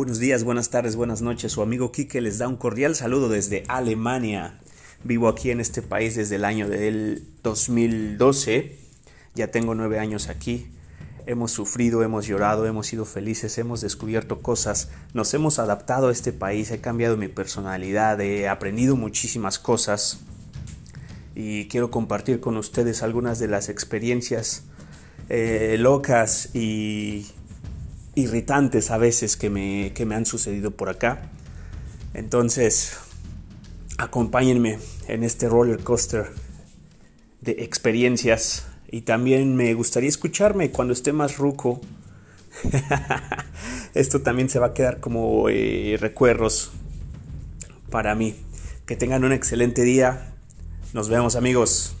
Buenos días, buenas tardes, buenas noches. Su amigo Quique les da un cordial saludo desde Alemania. Vivo aquí en este país desde el año del 2012. Ya tengo nueve años aquí. Hemos sufrido, hemos llorado, hemos sido felices, hemos descubierto cosas, nos hemos adaptado a este país, he cambiado mi personalidad, he aprendido muchísimas cosas y quiero compartir con ustedes algunas de las experiencias eh, locas y irritantes a veces que me, que me han sucedido por acá. Entonces, acompáñenme en este roller coaster de experiencias y también me gustaría escucharme cuando esté más ruco. Esto también se va a quedar como eh, recuerdos para mí. Que tengan un excelente día. Nos vemos amigos.